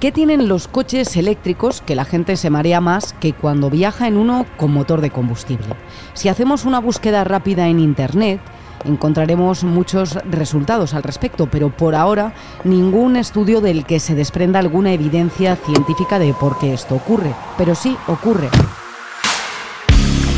¿Qué tienen los coches eléctricos que la gente se marea más que cuando viaja en uno con motor de combustible? Si hacemos una búsqueda rápida en Internet, encontraremos muchos resultados al respecto, pero por ahora ningún estudio del que se desprenda alguna evidencia científica de por qué esto ocurre. Pero sí ocurre.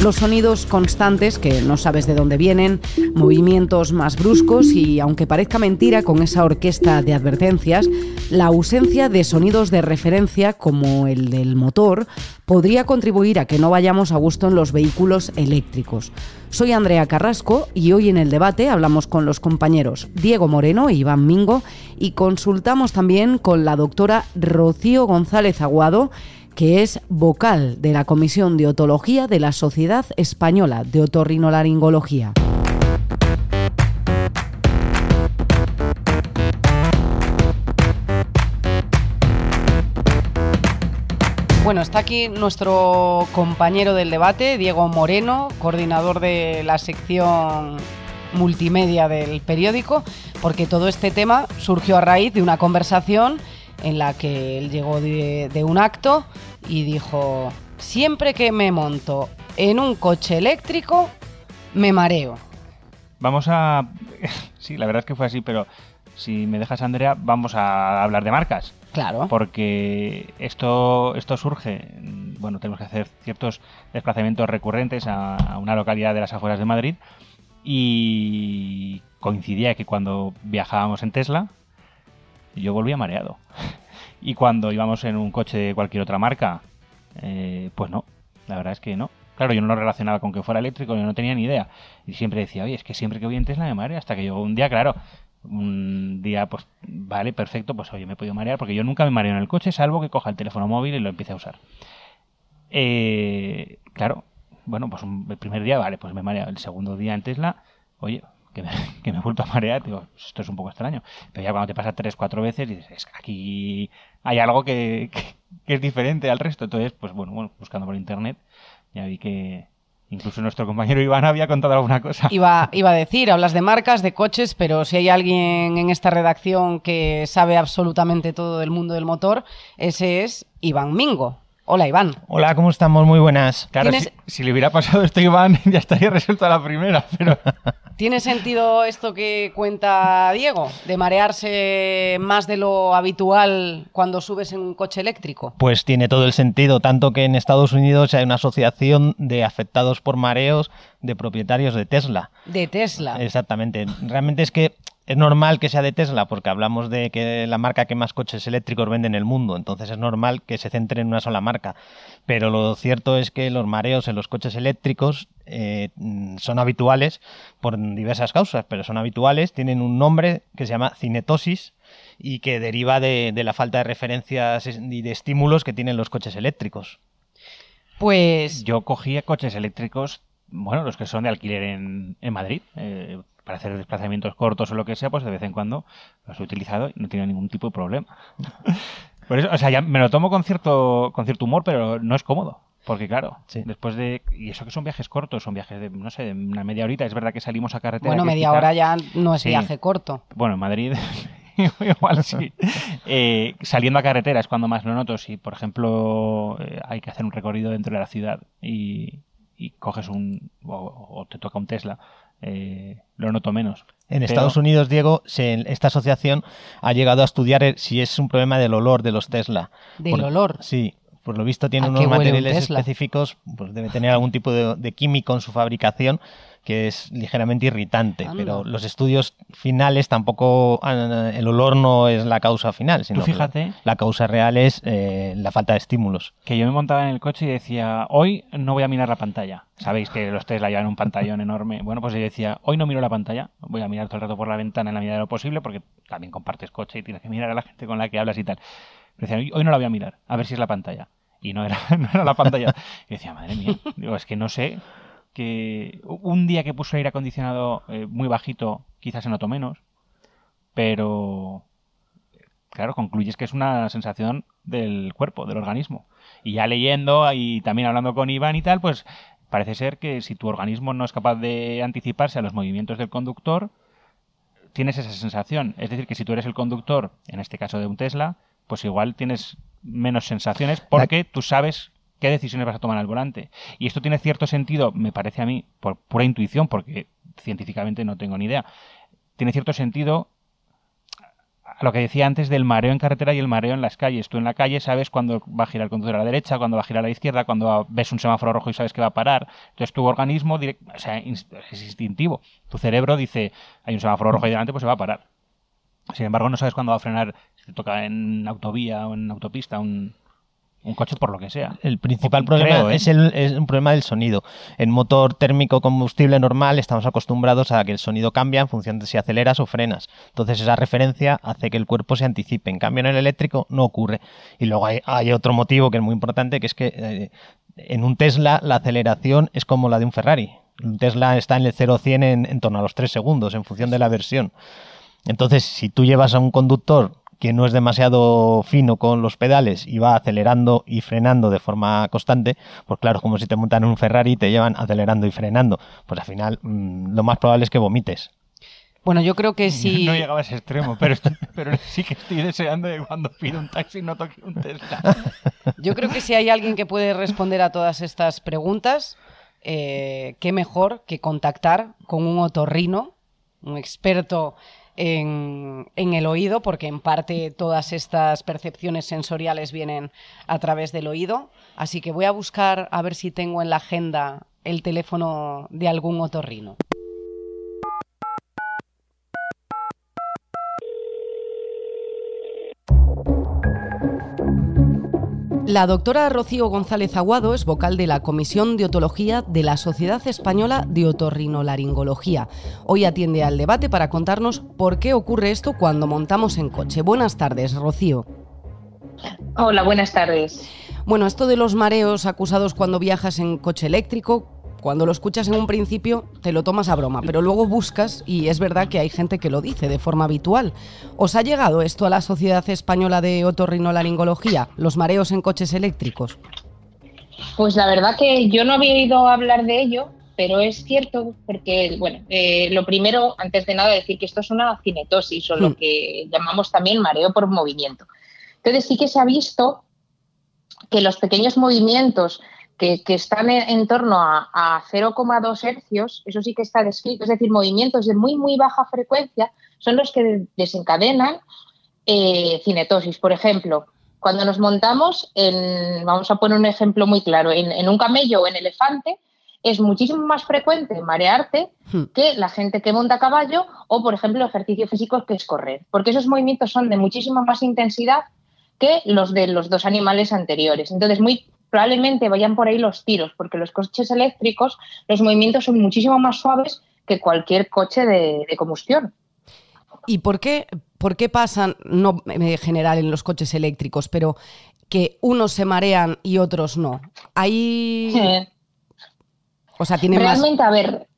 Los sonidos constantes que no sabes de dónde vienen, movimientos más bruscos y, aunque parezca mentira con esa orquesta de advertencias, la ausencia de sonidos de referencia como el del motor podría contribuir a que no vayamos a gusto en los vehículos eléctricos. Soy Andrea Carrasco y hoy en el debate hablamos con los compañeros Diego Moreno e Iván Mingo y consultamos también con la doctora Rocío González Aguado, que es vocal de la Comisión de Otología de la Sociedad Española de Otorrinolaringología. Bueno, está aquí nuestro compañero del debate, Diego Moreno, coordinador de la sección multimedia del periódico, porque todo este tema surgió a raíz de una conversación en la que él llegó de, un acto y dijo, siempre que me monto en un coche eléctrico, me mareo. Vamos a... Sí, la verdad es que fue así, pero si me dejas, Andrea, vamos a hablar de marcas. Claro. Porque esto, esto surge, bueno, tenemos que hacer ciertos desplazamientos recurrentes a, a una localidad de las afueras de Madrid y coincidía que cuando viajábamos en Tesla, yo volvía mareado. y cuando íbamos en un coche de cualquier otra marca, eh, pues no, la verdad es que no. Claro, yo no lo relacionaba con que fuera eléctrico, yo no tenía ni idea. Y siempre decía, oye, es que siempre que voy en Tesla me mareo, hasta que llegó un día, claro, un día, pues, vale, perfecto, pues oye, me he podido marear, porque yo nunca me mareo en el coche, salvo que coja el teléfono móvil y lo empiece a usar. Eh, claro, bueno, pues el primer día, vale, pues me mareo. El segundo día en Tesla, oye, que me, que me he vuelto a marear, digo, esto es un poco extraño. Pero ya cuando te pasa tres, cuatro veces, dices, es que aquí hay algo que, es diferente al resto. Entonces, pues bueno, bueno, buscando por internet, ya vi que, Incluso nuestro compañero Iván había contado alguna cosa. Iba, iba a decir, hablas de marcas, de coches, pero si hay alguien en esta redacción que sabe absolutamente todo del mundo del motor, ese es Iván Mingo. Hola, Iván. Hola, ¿cómo estamos? Muy buenas. Claro, si, le hubiera pasado esto a Iván, ya estaría resuelto a la primera, pero... ¿Tiene sentido esto que cuenta Diego, de marearse más de lo habitual cuando subes en un coche eléctrico? Pues tiene todo el sentido, tanto que en Estados Unidos hay una asociación de afectados por mareos de propietarios de Tesla. De Tesla. Exactamente. Realmente es que es normal que sea de Tesla porque hablamos de que la marca que más coches eléctricos vende en el mundo, entonces es normal que se centre en una sola marca. Pero lo cierto es que los mareos en los coches eléctricos eh, son habituales por diversas causas, pero son habituales, tienen un nombre que se llama cinetosis y que deriva de, la falta de referencias y de estímulos que tienen los coches eléctricos. Pues yo cogía coches eléctricos, bueno, los que son de alquiler en, Madrid, eh, para hacer desplazamientos cortos o lo que sea, pues de vez en cuando los he utilizado y no tiene ningún tipo de problema. Por eso, o sea, ya me lo tomo con cierto, con cierto humor, pero no es cómodo. Porque claro, después de... Y eso que son viajes cortos, son viajes de, no sé, de una media horita. Es verdad que salimos a carretera. Bueno, media hora ya no es viaje corto. Bueno, en Madrid igual sí. Eh, saliendo a carretera es cuando más lo noto. Si, por ejemplo, eh, hay que hacer un recorrido dentro de la ciudad y, coges un... o te toca un Tesla eh, lo noto menos. En Estados Unidos, Diego, esta asociación ha llegado a estudiar si es un problema del olor de los Tesla. ¿Del olor? Sí, por lo visto tiene unos materiales específicos, pues debe tener algún tipo de, químico en su fabricación que es ligeramente irritante, pero los estudios finales tampoco, ah, el olor no es la causa final, sino fíjate, la, causa real es eh, la falta de estímulos. Que yo me montaba en el coche y decía, hoy no voy a mirar la pantalla. Sabéis que los Tesla llevan un pantallón enorme. Bueno, pues yo decía, hoy no miro la pantalla, voy a mirar todo el rato por la ventana en la medida de lo posible, porque también compartes coche y tienes que mirar a la gente con la que hablas y tal. Pero decía, hoy no la voy a mirar, a ver si es la pantalla. Y no era, no era la pantalla. Y decía, madre mía, digo, es que no sé que un día que puso aire acondicionado eh, muy bajito, quizás se notó menos, pero claro, concluyes que es una sensación del cuerpo, del organismo. Y ya leyendo y también hablando con Iván y tal, pues parece ser que si tu organismo no es capaz de anticiparse a los movimientos del conductor, tienes esa sensación. Es decir, que si tú eres el conductor, en este caso de un Tesla, pues igual tienes menos sensaciones porque tú sabes qué decisiones vas a tomar al volante. Y esto tiene cierto sentido, me parece a mí, por pura intuición, porque científicamente no tengo ni idea, tiene cierto sentido a lo que decía antes del mareo en carretera y el mareo en las calles. Tú en la calle sabes cuándo va a girar el conductor a la derecha, cuándo va a girar a la izquierda, cuando ves un semáforo rojo y sabes que va a parar. Entonces tu organismo es instintivo. Tu cerebro dice, hay un semáforo rojo ahí delante, pues se va a parar. Sin embargo, no sabes cuándo va a frenar, si te toca en autovía o en autopista, un, un coche por lo que sea. El principal problema ¿eh? es, el, es un problema del sonido. En motor térmico combustible normal estamos acostumbrados a que el sonido cambia en función de si aceleras o frenas. Entonces esa referencia hace que el cuerpo se anticipe. En cambio en el eléctrico no ocurre. Y luego hay, otro motivo que es muy importante, que es que eh, en un Tesla la aceleración es como la de un Ferrari. Un Tesla está en el 0 100 en, en torno a los 3 segundos en función de la versión. Entonces, si tú llevas a un conductor que no es demasiado fino con los pedales y va acelerando y frenando de forma constante, pues claro, como si te montan en un Ferrari y te llevan acelerando y frenando, pues al final mm, lo más probable es que vomites. Bueno, yo creo que sí. No llegaba a ese extremo, pero, pero sí que estoy deseando que cuando pido un taxi no toque un Tesla. Yo creo que si hay alguien que puede responder a todas estas preguntas, eh, qué mejor que contactar con un otorrino, un experto en, el oído, porque en parte todas estas percepciones sensoriales vienen a través del oído. Así que voy a buscar a ver si tengo en la agenda el teléfono de algún otorrino. La doctora Rocío González Aguado es vocal de la Comisión de Otología de la Sociedad Española de Otorrinolaringología. Hoy atiende al debate para contarnos por qué ocurre esto cuando montamos en coche. Buenas tardes, Rocío. Hola, buenas tardes. Bueno, esto de los mareos acusados cuando viajas en coche eléctrico, cuando lo escuchas en un principio te lo tomas a broma, pero luego buscas y es verdad que hay gente que lo dice de forma habitual. ¿Os ha llegado esto a la Sociedad Española de Otorrinolaringología, los mareos en coches eléctricos? Pues la verdad que yo no había oído hablar de ello, pero es cierto porque, bueno, eh, lo primero, antes de nada, decir que esto es una cinetosis o lo hmm. que llamamos también mareo por movimiento. Entonces sí que se ha visto que los pequeños movimientos que, están en, torno a, 0,2 hercios, eso sí que está descrito, es decir, movimientos de muy, muy baja frecuencia son los que desencadenan eh, cinetosis. Por ejemplo, cuando nos montamos, en, vamos a poner un ejemplo muy claro, en, un camello o en elefante, es muchísimo más frecuente marearte hmm. que la gente que monta a caballo o, por ejemplo, ejercicio físico que es correr, porque esos movimientos son de muchísima más intensidad que los de los dos animales anteriores. Entonces, muy probablemente vayan por ahí los tiros, porque los coches eléctricos, los movimientos son muchísimo más suaves que cualquier coche de, combustión. ¿Y por qué, por qué pasan, no en general en los coches eléctricos, pero que unos se marean y otros no? Ahí... O sea, tiene Realmente, a ver,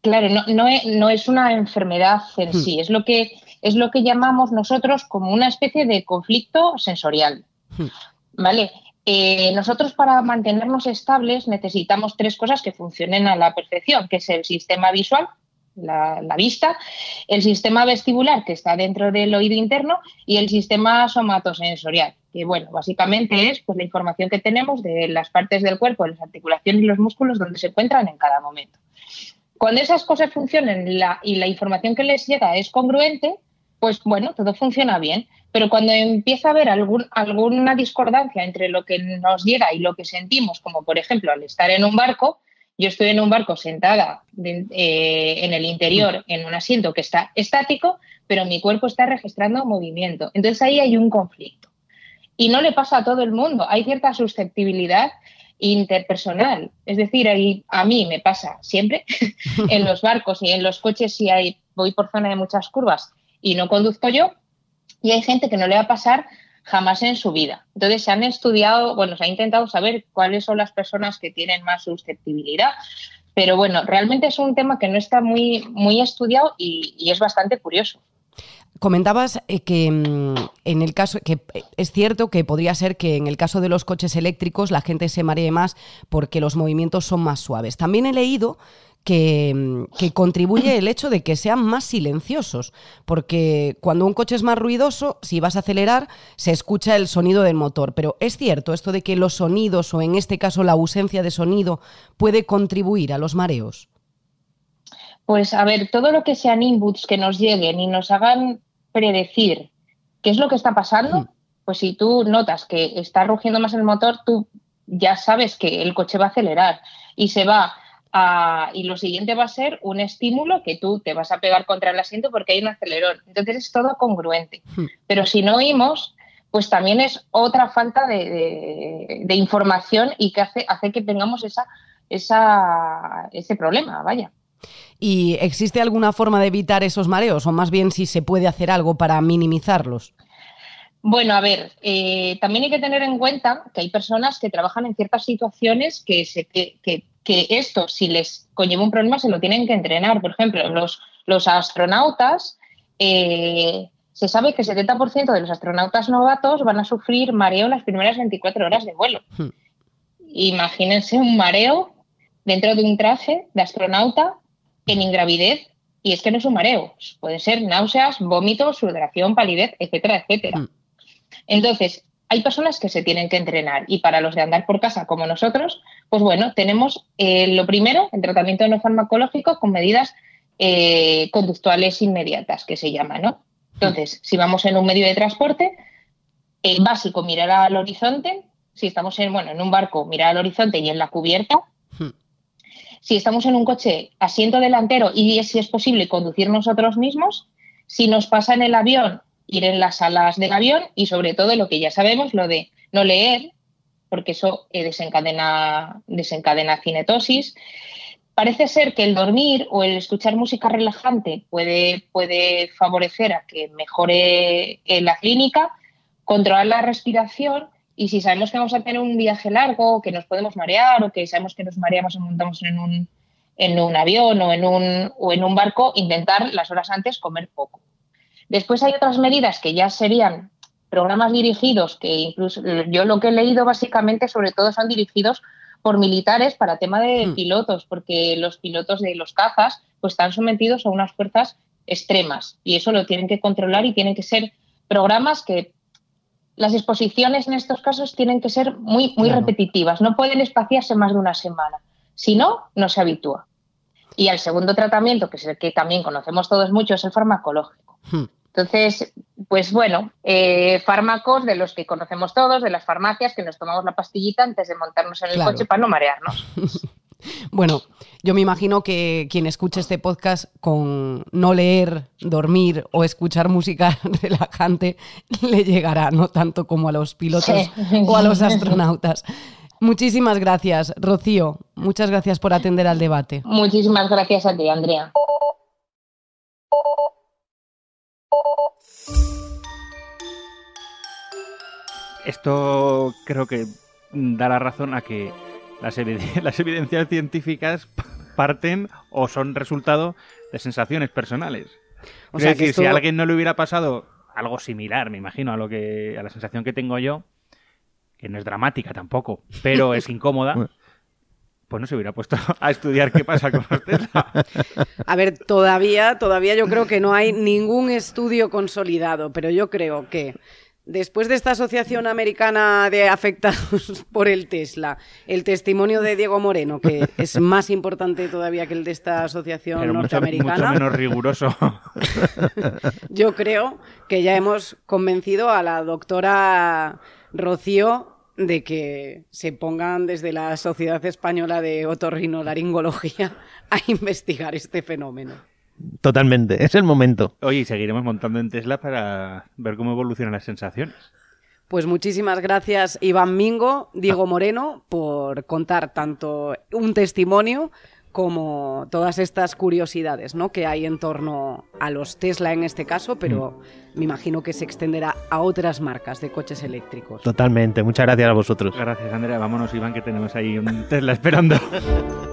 claro, no, es, una enfermedad en hmm. sí, es lo, que, es lo que llamamos nosotros como una especie de conflicto sensorial. Hmm. ¿Vale? Eh, nosotros para mantenernos estables necesitamos tres cosas que funcionen a la perfección, que es el sistema visual, la, vista, el sistema vestibular que está dentro del oído interno y el sistema somatosensorial, que bueno, básicamente es pues, la información que tenemos de las partes del cuerpo, las articulaciones y los músculos donde se encuentran en cada momento. Cuando esas cosas funcionan y la información que les llega es congruente, pues bueno, todo funciona bien. Pero cuando empieza a haber algún, alguna discordancia entre lo que nos llega y lo que sentimos, como por ejemplo al estar en un barco, yo estoy en un barco sentada eh, en el interior en un asiento que está estático, pero mi cuerpo está registrando movimiento. Entonces ahí hay un conflicto. Y no le pasa a todo el mundo, hay cierta susceptibilidad interpersonal. Es decir, a mí me pasa siempre en los barcos y en los coches si hay, voy por zona de muchas curvas y no conduzco yo, y hay gente que no le va a pasar jamás en su vida. Entonces se han estudiado, bueno, se ha intentado saber cuáles son las personas que tienen más susceptibilidad, pero bueno, realmente es un tema que no está muy, muy estudiado y, es bastante curioso. Comentabas eh, que mm, en el caso que es cierto que podría ser que en el caso de los coches eléctricos la gente se maree más porque los movimientos son más suaves. También he leído que, contribuye el hecho de que sean más silenciosos, porque cuando un coche es más ruidoso, si vas a acelerar, se escucha el sonido del motor. Pero es cierto esto de que los sonidos, o en este caso la ausencia de sonido, puede contribuir a los mareos. Pues a ver, todo lo que sean inputs que nos lleguen y nos hagan predecir qué es lo que está pasando, hmm. pues si tú notas que está rugiendo más el motor, tú ya sabes que el coche va a acelerar y se va y lo siguiente va a ser un estímulo que tú te vas a pegar contra el asiento porque hay un acelerón. Entonces es todo congruente. Hmm. Pero si no oímos, pues también es otra falta de, información y que hace, hace que tengamos esa, esa, ese problema, vaya. ¿Y existe alguna forma de evitar esos mareos o más bien si se puede hacer algo para minimizarlos? Bueno, a ver, eh, también hay que tener en cuenta que hay personas que trabajan en ciertas situaciones que, se, que, que esto, si les conlleva un problema, se lo tienen que entrenar. Por ejemplo, los, los astronautas, eh, se sabe que el 70% de los astronautas novatos van a sufrir mareo las primeras 24 horas de vuelo. Hmm. Imagínense un mareo dentro de un traje de astronauta en ingravidez y es que no es un mareo, puede ser náuseas, vómitos, sudoración, palidez, etcétera, etcétera. Hmm. Entonces, hay personas que se tienen que entrenar y para los de andar por casa como nosotros, pues bueno, tenemos eh, lo primero, el tratamiento no farmacológico con medidas eh, conductuales inmediatas, que se llama, ¿no? Entonces, si vamos en un medio de transporte, eh, básico, mirar al horizonte. Si estamos en, bueno, en un barco, mirar al horizonte y en la cubierta. Hmm. Si estamos en un coche, asiento delantero y si es posible conducir nosotros mismos. Si nos pasa en el avión, ir en las salas del avión y sobre todo lo que ya sabemos, lo de no leer, porque eso eh, desencadena, desencadena cinetosis. Parece ser que el dormir o el escuchar música relajante puede, favorecer a que mejore eh, la clínica, controlar la respiración y si sabemos que vamos a tener un viaje largo, que nos podemos marear o que sabemos que nos mareamos o montamos en un, en un avión o en un, o en un barco, intentar las horas antes comer poco. Después hay otras medidas que ya serían programas dirigidos, que incluso yo lo que he leído básicamente sobre todo son dirigidos por militares para tema de hmm. pilotos, porque los pilotos de los cazas pues están sometidos a unas fuerzas extremas y eso lo tienen que controlar y tienen que ser programas que las exposiciones en estos casos tienen que ser muy, muy repetitivas, no pueden espaciarse más de una semana, si no, no se habitúa. Y el segundo tratamiento, que es el que también conocemos todos mucho, es el farmacológico. Hmm. Entonces, pues bueno, eh, fármacos de los que conocemos todos, de las farmacias, que nos tomamos la pastillita antes de montarnos en el coche para no marearnos. bueno, yo me imagino que quien escuche este podcast con no leer, dormir o escuchar música relajante le llegará, no tanto como a los pilotos o a los astronautas. Muchísimas gracias, Rocío. Muchas gracias por atender al debate. Muchísimas gracias a ti, Andrea. Esto creo que da la razón a que las, evidencias científicas parten o son resultado de sensaciones personales. O sea, que si a alguien no le hubiera pasado algo similar, me imagino, a lo que a la sensación que tengo yo, que no es dramática tampoco, pero es incómoda, pues no se hubiera puesto a estudiar qué pasa con los Tesla. A ver, todavía, todavía yo creo que no hay ningún estudio consolidado, pero yo creo que Después de esta Asociación Americana de Afectados por el Tesla, el testimonio de Diego Moreno, que es más importante todavía que el de esta asociación norteamericana. Mucho, menos riguroso. Yo creo que ya hemos convencido a la doctora Rocío de que se pongan desde la Sociedad Española de Otorrinolaringología a investigar este fenómeno. Totalmente, es el momento. Oye, seguiremos montando en Tesla para ver cómo evolucionan las sensaciones. Pues muchísimas gracias Iván Mingo, Diego Moreno, por contar tanto un testimonio como todas estas curiosidades ¿no? que hay en torno a los Tesla en este caso, pero mm. me imagino que se extenderá a otras marcas de coches eléctricos. Totalmente, muchas gracias a vosotros. Gracias Andrea, vámonos Iván que tenemos ahí un Tesla esperando.